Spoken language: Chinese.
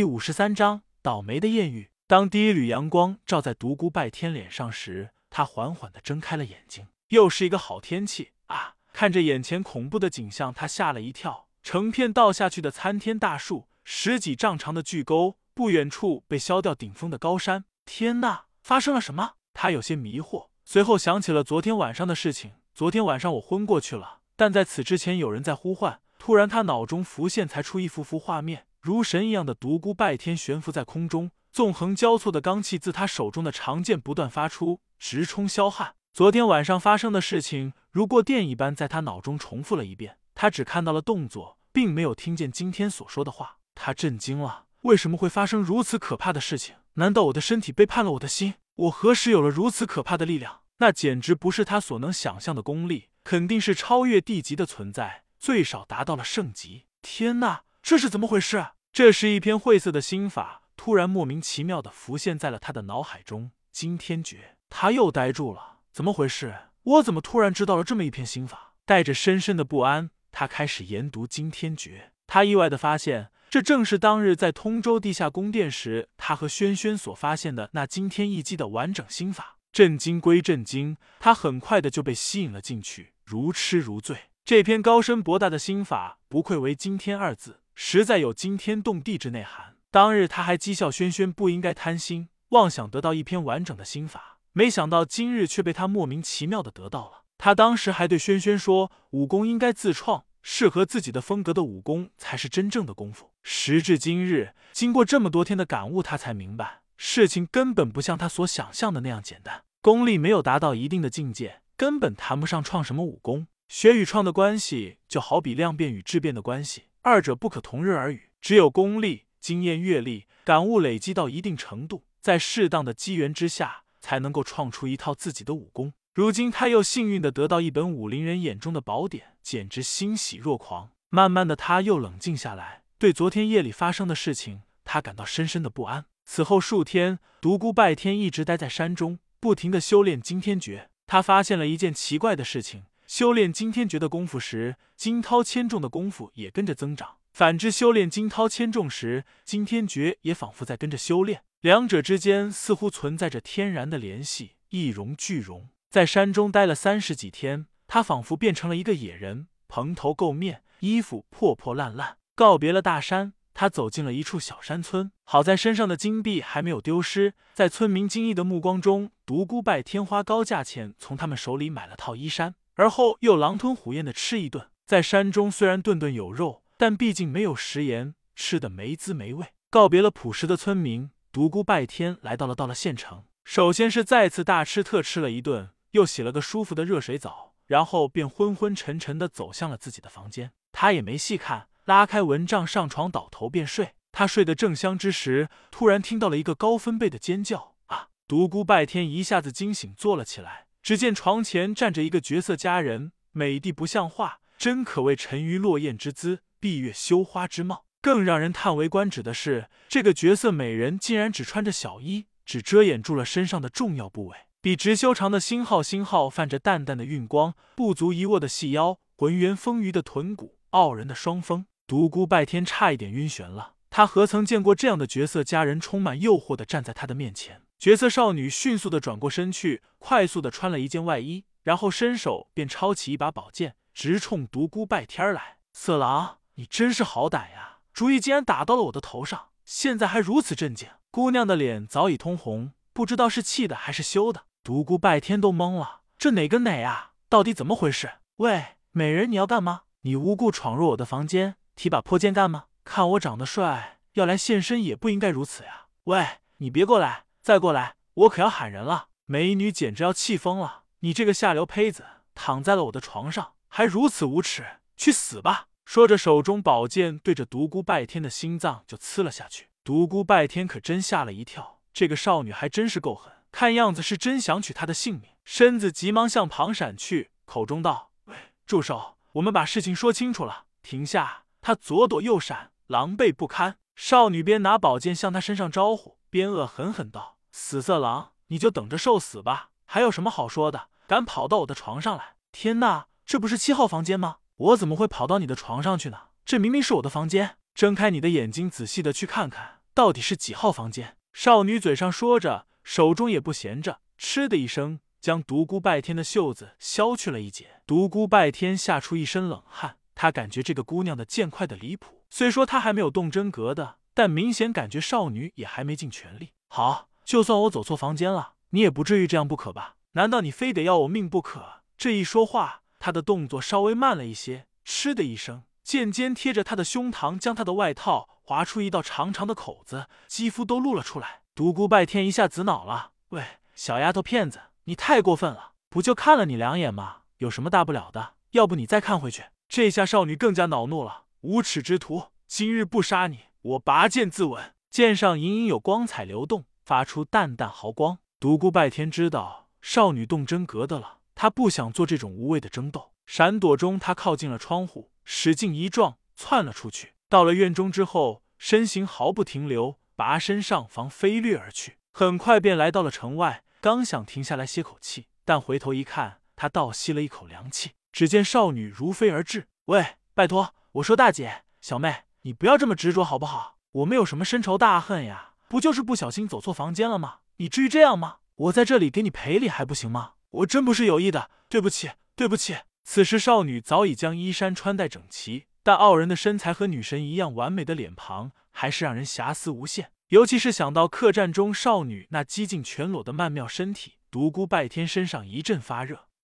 第五十三章倒霉的艳遇。当第一缕阳光照在独孤拜天脸上时，他缓缓的睁开了眼睛。又是一个好天气啊！看着眼前恐怖的景象，他吓了一跳。成片倒下去的参天大树，十几丈长的巨沟，不远处被削掉顶峰的高山。天呐，发生了什么？他有些迷惑，随后想起了昨天晚上的事情。昨天晚上我昏过去了，但在此之前有人在呼唤。突然，他脑中浮现才出一幅幅画面。如神一样的独孤拜天悬浮在空中，纵横交错的罡气自他手中的长剑不断发出，直冲萧汉。昨天晚上发生的事情如过电一般在他脑中重复了一遍。他只看到了动作，并没有听见今天所说的话。他震惊了，为什么会发生如此可怕的事情？难道我的身体背叛了我的心？我何时有了如此可怕的力量？那简直不是他所能想象的功力，肯定是超越地级的存在，最少达到了圣级。天呐！这是怎么回事？这是一篇晦涩的心法，突然莫名其妙的浮现在了他的脑海中。惊天诀，他又呆住了。怎么回事？我怎么突然知道了这么一篇心法？带着深深的不安，他开始研读惊天诀。他意外的发现，这正是当日在通州地下宫殿时，他和轩轩所发现的那惊天一击的完整心法。震惊归震惊，他很快的就被吸引了进去，如痴如醉。这篇高深博大的心法，不愧为惊天二字。实在有惊天动地之内涵。当日他还讥笑轩轩不应该贪心，妄想得到一篇完整的心法，没想到今日却被他莫名其妙的得到了。他当时还对轩轩说，武功应该自创，适合自己的风格的武功才是真正的功夫。时至今日，经过这么多天的感悟，他才明白，事情根本不像他所想象的那样简单。功力没有达到一定的境界，根本谈不上创什么武功。学与创的关系，就好比量变与质变的关系。二者不可同日而语，只有功力、经验、阅历、感悟累积到一定程度，在适当的机缘之下，才能够创出一套自己的武功。如今他又幸运的得到一本武林人眼中的宝典，简直欣喜若狂。慢慢的，他又冷静下来，对昨天夜里发生的事情，他感到深深的不安。此后数天，独孤拜天一直待在山中，不停的修炼惊天诀。他发现了一件奇怪的事情。修炼惊天诀的功夫时，惊涛千重的功夫也跟着增长；反之，修炼惊涛千重时，惊天诀也仿佛在跟着修炼。两者之间似乎存在着天然的联系，一荣俱荣。在山中待了三十几天，他仿佛变成了一个野人，蓬头垢面，衣服破破烂烂。告别了大山，他走进了一处小山村。好在身上的金币还没有丢失，在村民惊异的目光中，独孤拜天花高价钱从他们手里买了套衣衫。而后又狼吞虎咽的吃一顿，在山中虽然顿顿有肉，但毕竟没有食盐，吃的没滋没味。告别了朴实的村民，独孤拜天来到了到了县城。首先是再次大吃特吃了一顿，又洗了个舒服的热水澡，然后便昏昏沉沉的走向了自己的房间。他也没细看，拉开蚊帐上床倒头便睡。他睡得正香之时，突然听到了一个高分贝的尖叫啊！独孤拜天一下子惊醒，坐了起来。只见床前站着一个绝色佳人，美的不像话，真可谓沉鱼落雁之姿，闭月羞花之貌。更让人叹为观止的是，这个绝色美人竟然只穿着小衣，只遮掩住了身上的重要部位。笔直修长的星号，星号泛着淡淡的晕光，不足一握的细腰，浑圆丰腴的臀骨，傲人的双峰。独孤拜天差一点晕眩了，他何曾见过这样的绝色佳人，充满诱惑的站在他的面前。绝色少女迅速的转过身去，快速的穿了一件外衣，然后伸手便抄起一把宝剑，直冲独孤拜天来。色狼，你真是好歹呀！主意竟然打到了我的头上，现在还如此镇静。姑娘的脸早已通红，不知道是气的还是羞的。独孤拜天都懵了，这哪跟哪啊？到底怎么回事？喂，美人，你要干嘛？你无故闯入我的房间，提把破剑干吗？看我长得帅，要来现身也不应该如此呀！喂，你别过来！再过来，我可要喊人了！美女简直要气疯了！你这个下流胚子，躺在了我的床上，还如此无耻，去死吧！说着，手中宝剑对着独孤拜天的心脏就刺了下去。独孤拜天可真吓了一跳，这个少女还真是够狠，看样子是真想取他的性命。身子急忙向旁闪去，口中道：“喂，住手！我们把事情说清楚了，停下！”他左躲右闪，狼狈不堪。少女边拿宝剑向他身上招呼。边恶狠狠道：“死色狼，你就等着受死吧！还有什么好说的？敢跑到我的床上来！天呐，这不是七号房间吗？我怎么会跑到你的床上去呢？这明明是我的房间！睁开你的眼睛，仔细的去看看，到底是几号房间？少女嘴上说着，手中也不闲着，嗤的一声，将独孤拜天的袖子削去了一截。独孤拜天吓出一身冷汗，他感觉这个姑娘的剑快的离谱。虽说他还没有动真格的，但明显感觉少女也还没尽全力。好，就算我走错房间了，你也不至于这样不可吧？难道你非得要我命不可？这一说话，他的动作稍微慢了一些，嗤的一声。剑尖贴着他的胸膛，将他的外套划出一道长长的口子，肌肤都露了出来。独孤拜天一下子恼了：“喂，小丫头片子，你太过分了！不就看了你两眼吗？有什么大不了的？要不你再看回去？”这下少女更加恼怒了：“无耻之徒，今日不杀你，我拔剑自刎！”剑上隐隐有光彩流动，发出淡淡毫光。独孤拜天知道少女动真格的了，他不想做这种无谓的争斗。闪躲中，他靠近了窗户。使劲一撞，窜了出去。到了院中之后，身形毫不停留，拔身上房飞掠而去。很快便来到了城外，刚想停下来歇口气，但回头一看，他倒吸了一口凉气。只见少女如飞而至，喂，拜托，我说大姐，小妹，你不要这么执着好不好？我们有什么深仇大恨呀？不就是不小心走错房间了吗？你至于这样吗？我在这里给你赔礼还不行吗？我真不是有意的，对不起，对不起。此时，少女早已将衣衫穿戴整齐，但傲人的身材和女神一样完美的脸庞，还是让人遐思无限。尤其是想到客栈中少女那几近全裸的曼妙身体，独孤拜天身上一阵发热。